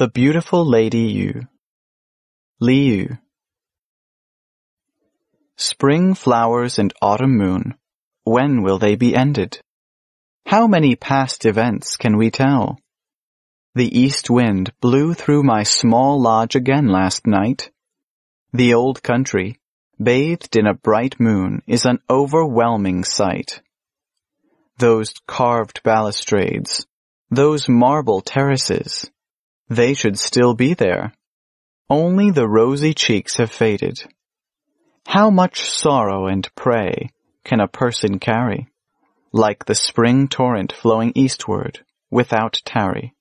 The Beautiful Lady Yu Li Yu Spring flowers and autumn moon, when will they be ended? How many past events can we tell? The east wind blew through my small lodge again last night. The old country, bathed in a bright moon, is an overwhelming sight. Those carved balustrades, those marble terraces, they should still be there. Only the rosy cheeks have faded. How much sorrow and prey can a person carry? Like the spring torrent flowing eastward, without tarry.